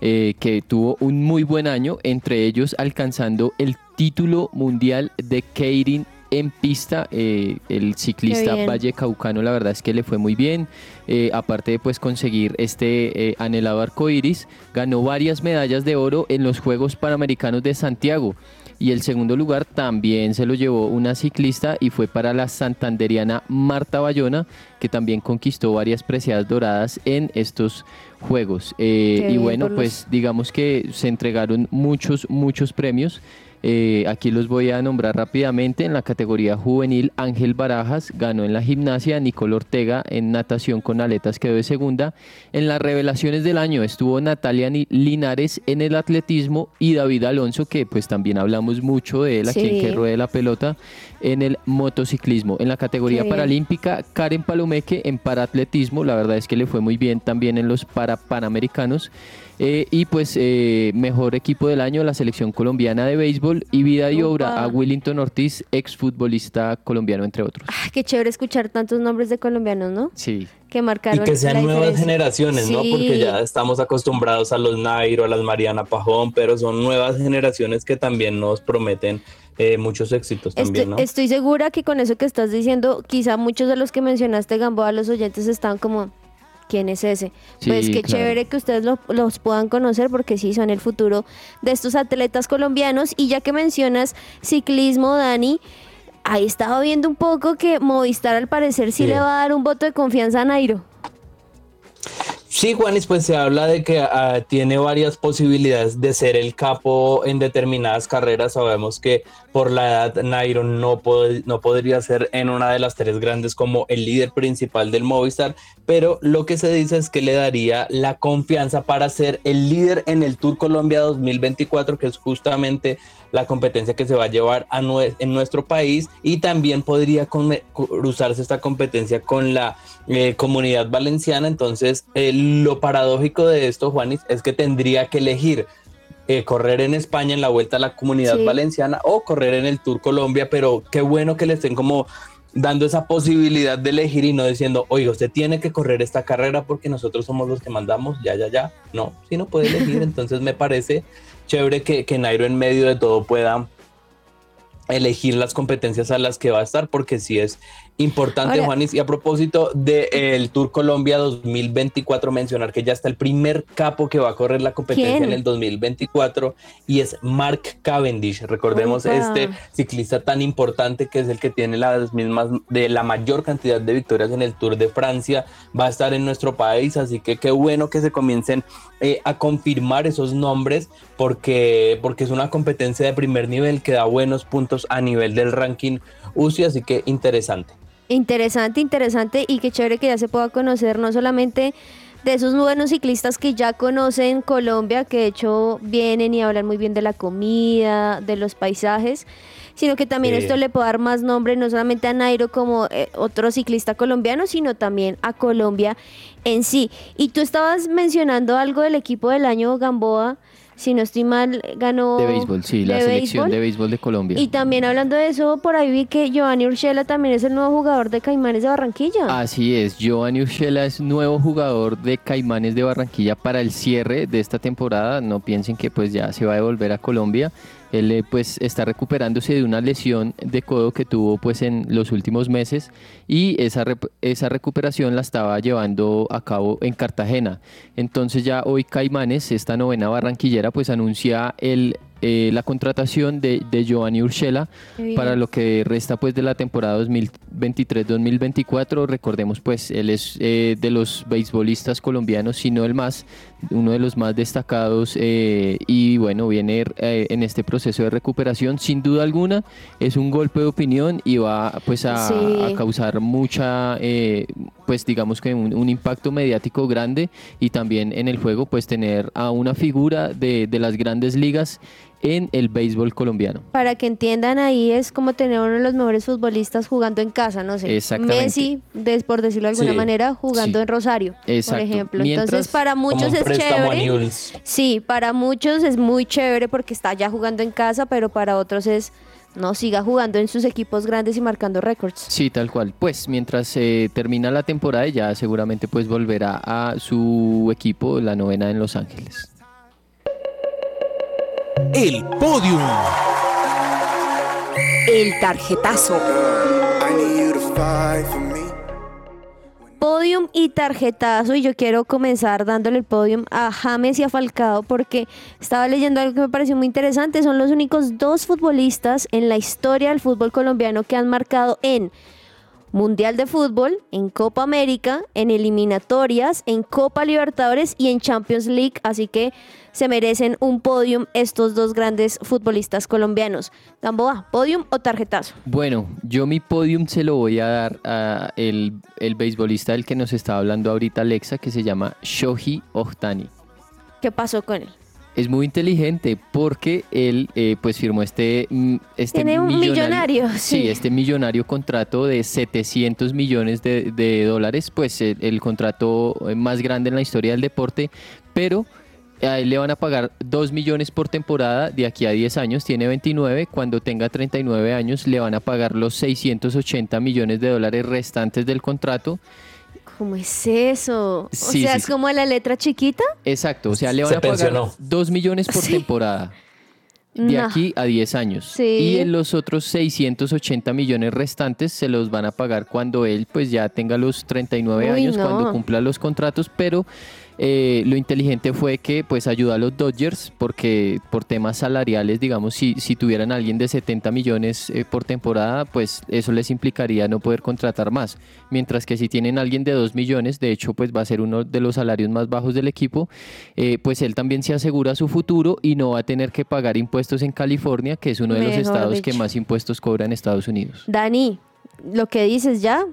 eh, que tuvo un muy buen año, entre ellos alcanzando el título mundial de Keirin en pista, eh, el ciclista bien. Valle Caucano la verdad es que le fue muy bien, eh, aparte de pues conseguir este eh, anhelado arco iris, ganó varias medallas de oro en los Juegos Panamericanos de Santiago y el segundo lugar también se lo llevó una ciclista y fue para la santanderiana Marta Bayona que también conquistó varias preciadas doradas en estos Juegos. Eh, y bueno, los- pues digamos que se entregaron muchos, muchos premios. Eh, aquí los voy a nombrar rápidamente. En la categoría juvenil, Ángel Barajas ganó en la gimnasia, Nicole Ortega en natación con aletas quedó de segunda. En las revelaciones del año estuvo Natalia Linares en el atletismo y David Alonso, que pues también hablamos mucho de él aquí en Sí. que ruede la pelota, en el motociclismo. En la categoría Qué bien. paralímpica, Karen Palomeque en paraatletismo, la verdad es que le fue muy bien también en los parapanamericanos. Eh, y pues eh, mejor equipo del año la selección colombiana de béisbol y vida y obra a Willington Ortiz, exfutbolista colombiano entre otros. Ah, qué chévere escuchar tantos nombres de colombianos, ¿no? Sí. Que Y marcaron que sean la nuevas diferencia. generaciones, ¿no? Porque ya estamos acostumbrados a los Nairo, a las Mariana Pajón, pero son nuevas generaciones que también nos prometen eh, muchos éxitos también, Estoy, ¿no? estoy segura que con eso que estás diciendo, quizá muchos de los que mencionaste, Gamboa, los oyentes están como, ¿quién es ese? Sí, pues qué claro. chévere que ustedes lo- los puedan conocer porque sí son el futuro de estos atletas colombianos. Y ya que mencionas ciclismo, Dani, ahí estaba viendo un poco que Movistar al parecer sí, Sí. le va a dar un voto de confianza a Nairo. Sí, Juanis, pues se habla de que ah, tiene varias posibilidades de ser el capo en determinadas carreras. Sabemos que por la edad Nairo no, no podría ser en una de las tres grandes como el líder principal del Movistar, pero lo que se dice es que le daría la confianza para ser el líder en el Tour Colombia 2024, que es justamente la competencia que se va a llevar en nuestro país y también podría cruzarse esta competencia con la eh, comunidad valenciana. Entonces, eh, lo paradójico de esto, Juanis, es que tendría que elegir eh, correr en España en la vuelta a la comunidad Sí. valenciana o correr en el Tour Colombia, pero qué bueno que le estén como dando esa posibilidad de elegir y no diciendo, oiga, usted tiene que correr esta carrera porque nosotros somos los que mandamos, ya, ya, ya. No, si no puede elegir, entonces me parece chévere que, que Nairo en medio de todo pueda elegir las competencias a las que va a estar, porque sí es importante, Ahora- Juanis. Y a propósito del Tour Colombia 2024, mencionar que ya está el primer capo que va a correr la competencia ¿Quién? en el 2024 y es Mark Cavendish. Recordemos Opa. este ciclista tan importante que es el que tiene las mismas de la mayor cantidad de victorias en el Tour de Francia. Va a estar en nuestro país, así que qué bueno que se comiencen eh, a confirmar esos nombres porque, porque es una competencia de primer nivel que da buenos puntos a nivel del ranking UCI, así que interesante. Interesante, interesante y qué chévere que ya se pueda conocer no solamente de esos buenos ciclistas que ya conocen Colombia, que de hecho vienen y hablan muy bien de la comida, de los paisajes, sino que también Sí. esto le puede dar más nombre no solamente a Nairo como eh, otro ciclista colombiano, sino también a Colombia en sí. Y tú estabas mencionando algo del equipo del año Gamboa. Si no estoy mal, ganó... De béisbol, sí, la selección béisbol. de béisbol de Colombia. Y también hablando de eso, por ahí vi que Giovanni Urshela también es el nuevo jugador de Caimanes de Barranquilla. Así es, Giovanni Urshela es nuevo jugador de Caimanes de Barranquilla para el cierre de esta temporada. No piensen que pues ya se va a devolver a Colombia. Él eh, pues está recuperándose de una lesión de codo que tuvo pues en los últimos meses y esa, esa recuperación la estaba llevando a cabo en Cartagena. Entonces ya hoy Caimanes, esta novena barranquillera, pues anuncia el, eh, la contratación de, de Giovanni Urshela para lo que resta pues de la temporada 2023-2024. Recordemos pues él es eh, de los beisbolistas colombianos, si no el más, uno de los más destacados eh, y bueno, viene eh, en este proceso de recuperación sin duda alguna, es un golpe de opinión y va pues a, Sí. a causar mucha, eh, pues digamos que un, un impacto mediático grande y también en el juego pues tener a una figura de, de las grandes ligas en el béisbol colombiano. Para que entiendan ahí es como tener uno de los mejores futbolistas jugando en casa, no sé. Exactamente. Messi, des- por decirlo de alguna Sí. manera, jugando Sí. en Rosario, Exacto. por ejemplo. Mientras- Entonces, para muchos es chévere. Sí, para muchos es muy chévere porque está ya jugando en casa, pero para otros es no siga jugando en sus equipos grandes y marcando récords. Sí, tal cual. Pues mientras eh, termina la temporada ya seguramente pues volverá a su equipo, la novena en Los Ángeles. El podium. El tarjetazo. Podium y tarjetazo y yo quiero comenzar dándole el podium a James y a Falcao porque estaba leyendo algo que me pareció muy interesante. Son los únicos dos futbolistas en la historia del fútbol colombiano que han marcado en Mundial de Fútbol, en Copa América, en eliminatorias, en Copa Libertadores y en Champions League. Así que se merecen un podium estos dos grandes futbolistas colombianos. Gamboa, podium o tarjetazo. Bueno, yo mi podium se lo voy a dar a el, el beisbolista del que nos estaba hablando ahorita Alexa, que se llama Shoji Ohtani. ¿Qué pasó con él? Es muy inteligente porque él eh, pues firmó este, mm, este Tiene un millonario, sí. sí. este millonario contrato de 700 millones de, de dólares, pues el, el contrato más grande en la historia del deporte, pero a él le van a pagar 2 millones por temporada de aquí a 10 años, tiene 29, cuando tenga 39 años le van a pagar los 680 millones de dólares restantes del contrato. ¿Cómo es eso? O Sí, sea, sí, es sí. como la letra chiquita. Exacto, o sea, le van Se a pagar pensionó. 2 millones por Sí. temporada. De No. aquí a 10 años. Sí. Y en los otros 680 millones restantes se los van a pagar cuando él pues ya tenga los 39 Uy, años, no. cuando cumpla los contratos, pero eh, lo inteligente fue que pues ayudó a los Dodgers porque por temas salariales, digamos, si, si tuvieran a alguien de 70 millones eh, por temporada, pues eso les implicaría no poder contratar más. Mientras que si tienen a alguien de 2 millones, de hecho pues va a ser uno de los salarios más bajos del equipo, eh, pues él también se asegura su futuro y no va a tener que pagar impuestos en California, que es uno de los estados que más impuestos cobra en Estados Unidos. Dani, lo que dices ya,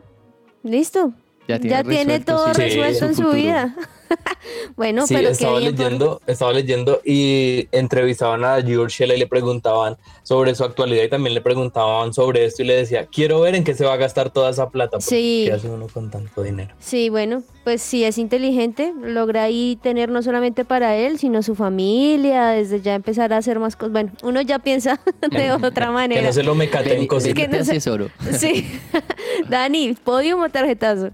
listo. Ya tiene, resuelto, todo sí, resuelto en su futuro. vida. bueno, Sí, pero estaba por- leyendo, estaba leyendo y entrevistaban a George y le preguntaban sobre su actualidad y también le preguntaban sobre esto y le decía, quiero ver en qué se va a gastar toda esa plata. Sí. ¿Qué hace uno con tanto dinero? Sí, bueno, pues si es inteligente, logra ahí tener no solamente para él, sino su familia, desde ya empezar a hacer más cosas. Bueno, uno ya piensa de otra Que manera. no se lo mecaten cosas. que que no se-. Sí. Dani, podium o tarjetazo.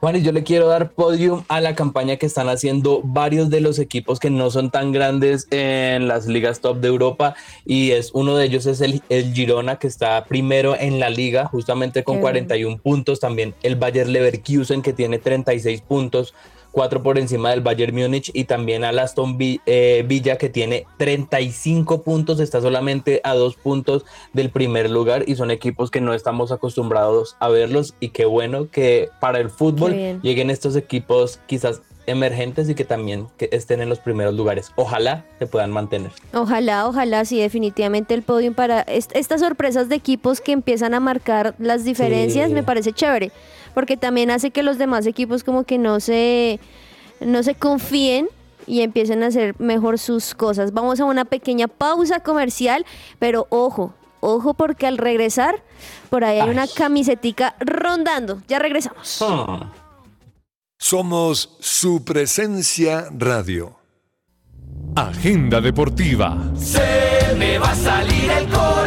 Juan, y yo le quiero dar podium a la campaña que están haciendo varios de los equipos que no son tan grandes en las ligas top de Europa y es uno de ellos es el, el Girona que está primero en la liga justamente con Qué 41 puntos, también el Bayer Leverkusen que tiene 36 puntos, cuatro por encima del Bayern Múnich y también al Aston eh, Villa que tiene 35 puntos, está solamente a dos puntos del primer lugar y son equipos que no estamos acostumbrados a verlos y qué bueno que para el fútbol lleguen estos equipos quizás emergentes y que también que estén en los primeros lugares. Ojalá se puedan mantener. Ojalá, ojalá, sí, definitivamente el podium para est- estas sorpresas de equipos que empiezan a marcar las diferencias Sí. me parece chévere, porque también hace que los demás equipos como que no se, no se confíen y empiecen a hacer mejor sus cosas. Vamos a una pequeña pausa comercial, pero ojo, ojo porque al regresar por ahí hay Ay. una camisetica rondando. Ya regresamos. Somos su presencia radio. Agenda Deportiva. Se me va a salir el corazón.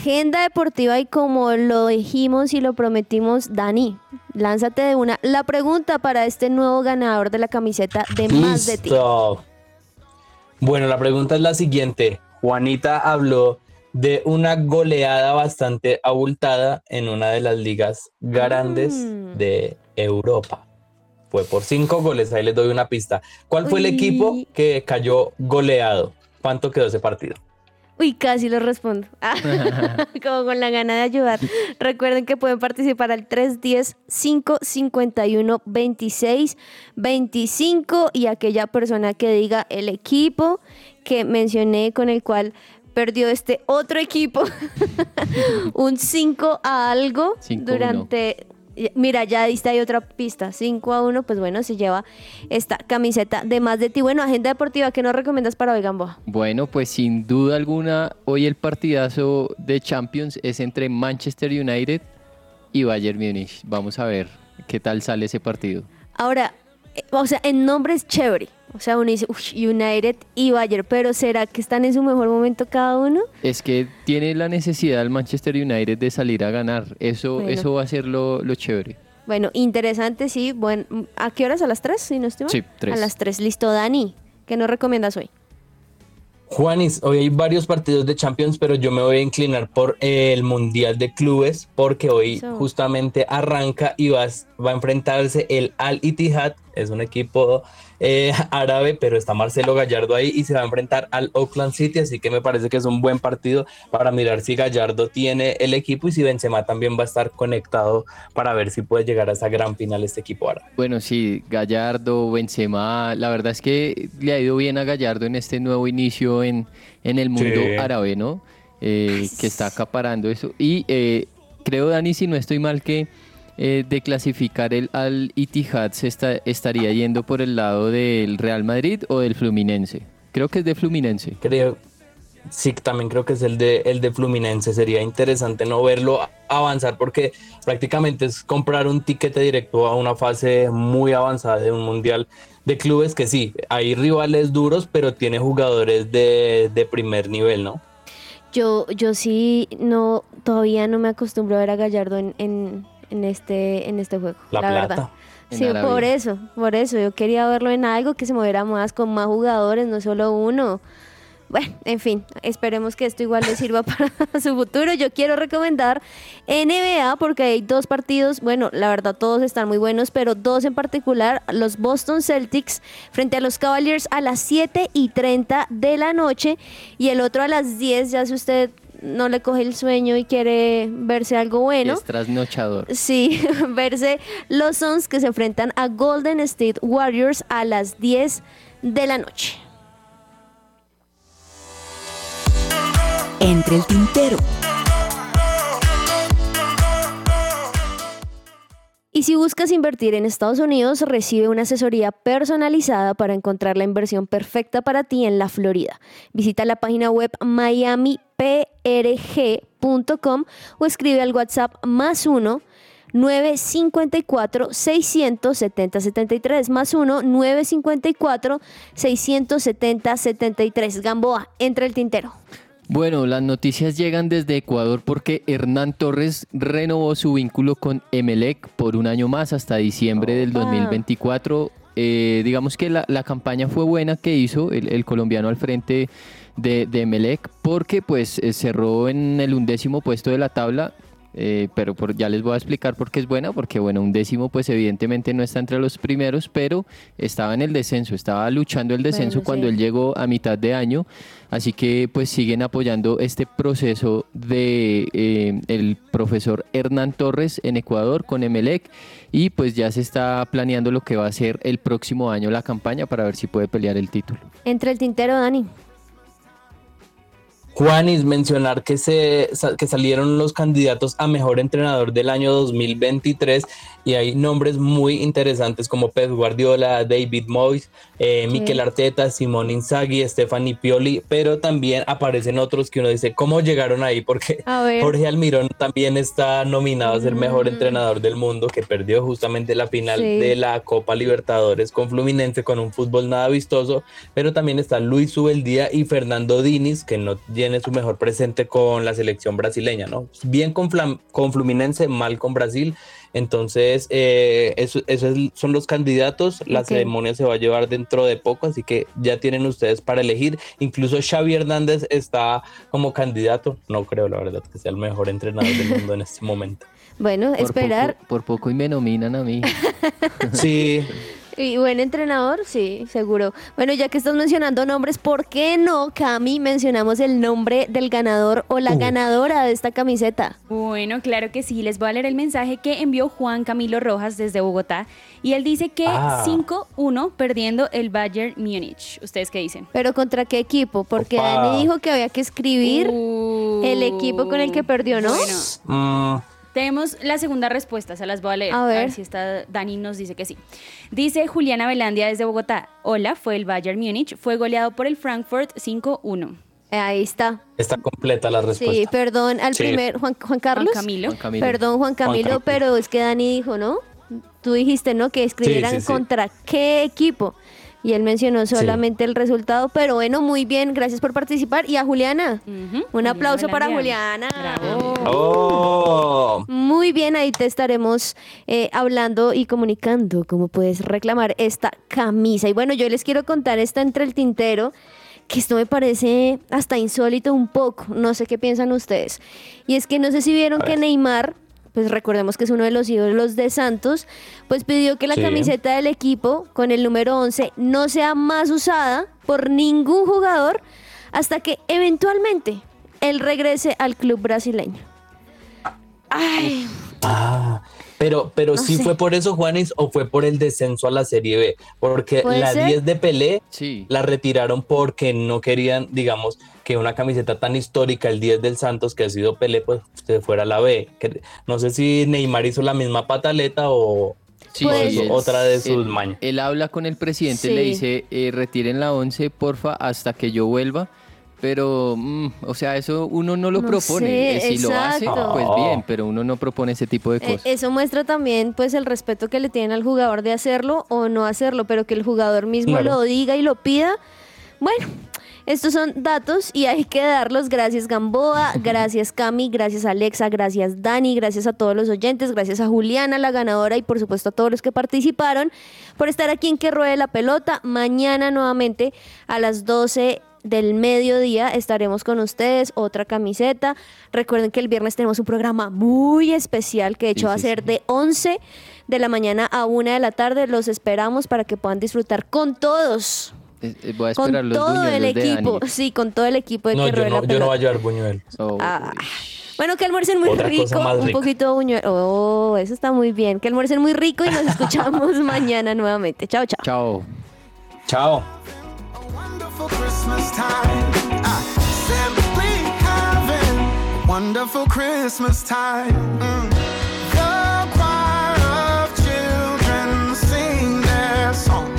Agenda deportiva y como lo dijimos y lo prometimos, Dani, lánzate de una. La pregunta para este nuevo ganador de la camiseta de más de ti. Bueno, la pregunta es la siguiente. Juanita habló de una goleada bastante abultada en una de las ligas grandes Mm. de Europa. Fue por cinco goles, ahí les doy una pista. ¿Cuál fue el equipo que cayó goleado? ¿Cuánto quedó ese partido? Uy, casi lo respondo. Ah, Como con la gana de ayudar. Recuerden que pueden participar al 310-551-26-25 y aquella persona que diga el equipo que mencioné con el cual perdió este otro equipo un 5 a algo 5 a durante... Mira, ya diste ahí otra pista, 5 a 1, pues bueno, se lleva esta camiseta de más de ti. Bueno, agenda deportiva, ¿qué nos recomiendas para hoy, Gamboa? Bueno, pues sin duda alguna, hoy el partidazo de Champions es entre Manchester United y Bayern Múnich. Vamos a ver qué tal sale ese partido. Ahora, eh, o sea, en nombre es chévere. O sea, uno dice, "Ush, United y Bayern, pero ¿será que están en su mejor momento cada uno? Es que tiene la necesidad el Manchester United de salir a ganar. Eso, Bueno. eso va a ser lo, lo chévere. Bueno, interesante, sí. Bueno, ¿a qué horas? ¿A las 3? Si no estoy mal? Sí, tres. A las 3. Listo, Dani. ¿Qué nos recomiendas hoy? Juanis, hoy hay varios partidos de Champions, pero yo me voy a inclinar por el Mundial de Clubes porque hoy Eso. justamente arranca y va, a- va a enfrentarse el Al Ittihad, es un equipo eh, árabe, pero está Marcelo Gallardo ahí y se va a enfrentar al Oakland City, así que me parece que es un buen partido para mirar si Gallardo tiene el equipo y si Benzema también va a estar conectado para ver si puede llegar a esa gran final este equipo árabe. Bueno, sí, Gallardo, Benzema, la verdad es que le ha ido bien a Gallardo en este nuevo inicio en, en el mundo Sí. árabe, ¿no? Eh, que está acaparando eso. Y eh, creo, Dani, si no estoy mal, que eh, de clasificar el al Itihad se está- estaría yendo por el lado del Real Madrid o del Fluminense. Creo que es de Fluminense. Creo, sí, también creo que es el de, el de Fluminense. Sería interesante no verlo avanzar porque prácticamente es comprar un tiquete directo a una fase muy avanzada de un mundial de clubes que sí, hay rivales duros, pero tiene jugadores de, de primer nivel, ¿no? Yo, yo sí no, todavía no me acostumbro a ver a Gallardo en, en, en este, en este juego. La La, plata. verdad. En Sí, Arabia. por eso, por eso. Yo quería verlo en algo que se moviera más, con más jugadores, no solo uno. Bueno, en fin, esperemos que esto igual le sirva para su futuro. Yo quiero recomendar NBA porque hay dos partidos, bueno, la verdad todos están muy buenos, pero dos en particular, los Boston Celtics frente a los Cavaliers a las 7 y 30 de la noche y el otro a las 10, ya si usted no le coge el sueño y quiere verse algo bueno. Es trasnochador. Sí, verse los Suns que se enfrentan a Golden State Warriors a las 10 de la noche. Entre el tintero. Y si buscas invertir en Estados Unidos, recibe una asesoría personalizada para encontrar la inversión perfecta para ti en la Florida. Visita la página web miamiprg.com o escribe al WhatsApp más 1 954 670 73 más 1 954 670 73 Gamboa, entra el tintero. Bueno, las noticias llegan desde Ecuador porque Hernán Torres renovó su vínculo con Emelec por un año más hasta diciembre del Opa. 2024. Eh, digamos que la, la campaña fue buena que hizo el, el colombiano al frente de, de Emelec porque pues eh, cerró en el undécimo puesto de la tabla. Eh, pero por- ya les voy a explicar por qué es buena, porque bueno, un décimo pues evidentemente no está entre los primeros, pero estaba en el descenso, estaba luchando el descenso Bueno, cuando sí. él llegó a mitad de año, así que pues siguen apoyando este proceso de eh, el profesor Hernán Torres en Ecuador con Emelec y pues ya se está planeando lo que va a ser el próximo año la campaña para ver si puede pelear el título. Entra el tintero, Dani. Juanis, mencionar que, se, que salieron los candidatos a mejor entrenador del año 2023 y hay nombres muy interesantes como Pep Guardiola, David Moyes, eh, Mikel Arteta, Simón Inzaghi, Stephanie Pioli, pero también aparecen otros que uno dice, ¿cómo llegaron ahí? Porque. Jorge Almirón también está nominado a ser mejor entrenador del mundo, que perdió justamente la final Sí. de la Copa Libertadores con Fluminense con un fútbol nada vistoso, pero también está Luis Subeldía y Fernando Diniz, que no tiene su mejor presente con la selección brasileña, ¿no? Bien con, Flam- con Fluminense, mal con Brasil. Entonces, eh, eso- esos son los candidatos. La ceremonia se va a llevar dentro de poco, así que ya tienen ustedes para elegir. Incluso Xavi Hernández está como candidato. No creo, la verdad, que sea el mejor entrenador del mundo en este momento. Bueno, Por esperar. Poco, por poco y me nominan a mí. Sí, Y buen entrenador, sí, seguro. Bueno, ya que estás mencionando nombres, ¿por qué no, Cami, mencionamos el nombre del ganador o la ganadora de esta camiseta? Bueno, claro que sí. Les voy a leer el mensaje que envió Juan Camilo Rojas desde Bogotá. Y él dice que Ah. 5-1 perdiendo el Bayern Múnich. ¿Ustedes qué dicen? ¿Pero contra qué equipo? Porque Opa. Dani dijo que había que escribir el equipo con el que perdió, ¿no? Bueno, Mm, Tenemos la segunda respuesta, se las voy a leer. A ver. si está Dani nos dice que sí. Dice Juliana Velandia desde Bogotá. Hola, fue el Bayern Múnich, fue goleado por el Frankfurt 5-1. Ahí está. está completa la respuesta. Sí, perdón al Sí. primer Juan, Juan Carlos. Juan Camilo. Juan Camilo. Perdón, Juan Camilo, Camilo. pero es que Dani dijo, ¿no? Tú dijiste, ¿no? Que escribieran sí, sí. contra qué equipo. Y él mencionó solamente el resultado, pero bueno, muy bien, gracias por participar. Y a Juliana, un aplauso Juliana para. Juliana. Bravo. ¡Oh! Muy bien, ahí te estaremos eh, hablando y comunicando cómo puedes reclamar esta camisa. Y bueno, yo les quiero contar esta entre el tintero, que esto me parece hasta insólito un poco. No sé qué piensan ustedes. Y es que no sé si vieron que. Neymar, pues recordemos que es uno de los ídolos de Santos, pues pidió que la Sí. camiseta del equipo con el número 11 no sea más usada por ningún jugador hasta que eventualmente él regrese al club brasileño. Ay, Ah, pero, pero No sí sé. fue por eso, Juanis, o fue por el descenso a la Serie B. Porque ¿Puede la ser? 10 de Pelé Sí. la retiraron porque no querían, digamos, que una camiseta tan histórica, el 10 del Santos, que ha sido Pelé, pues se fuera a la B. Que- no sé si Neymar hizo la misma pataleta o, Sí, o Pues- otra de sus él, mañas. él habla con el presidente, Sí. le dice, eh, retiren la 11, porfa, hasta que yo vuelva. Pero, mm, o sea, eso uno no lo No propone. sé, si lo hace, pues Oh. bien, pero uno no propone ese tipo de Eh, cosas. eso muestra también pues el respeto que le tienen al jugador de hacerlo o no hacerlo, pero que el jugador mismo Claro. lo diga y lo pida. Bueno, estos son datos y hay que darlos. Gracias Gamboa, gracias Cami, gracias Alexa, gracias Dani, gracias a todos los oyentes, gracias a Juliana, la ganadora, y por supuesto a todos los que participaron por estar aquí en Que Ruede la Pelota. Mañana nuevamente a las 12 del mediodía estaremos con ustedes, otra camiseta. Recuerden que el viernes tenemos un programa muy especial que de hecho Sí, va a sí, ser sí. de 11 de la mañana a 1 de la tarde. Los esperamos para que puedan disfrutar con todos, Eh, eh, voy a con esperar los todo el buñuelos de equipo. Sí, con todo el equipo de No, yo no, yo no voy a llevar buñuel. Oh, Ah. Bueno, que almuercen muy Otra rico, un rica. poquito buñuelo. Oh, eso está muy bien. Que almuercen muy rico y nos escuchamos mañana nuevamente. Chao, chao. Chao. Chao. wonderful Christmas time. I simply having wonderful Christmas time. Mm. The choir of children sing their song.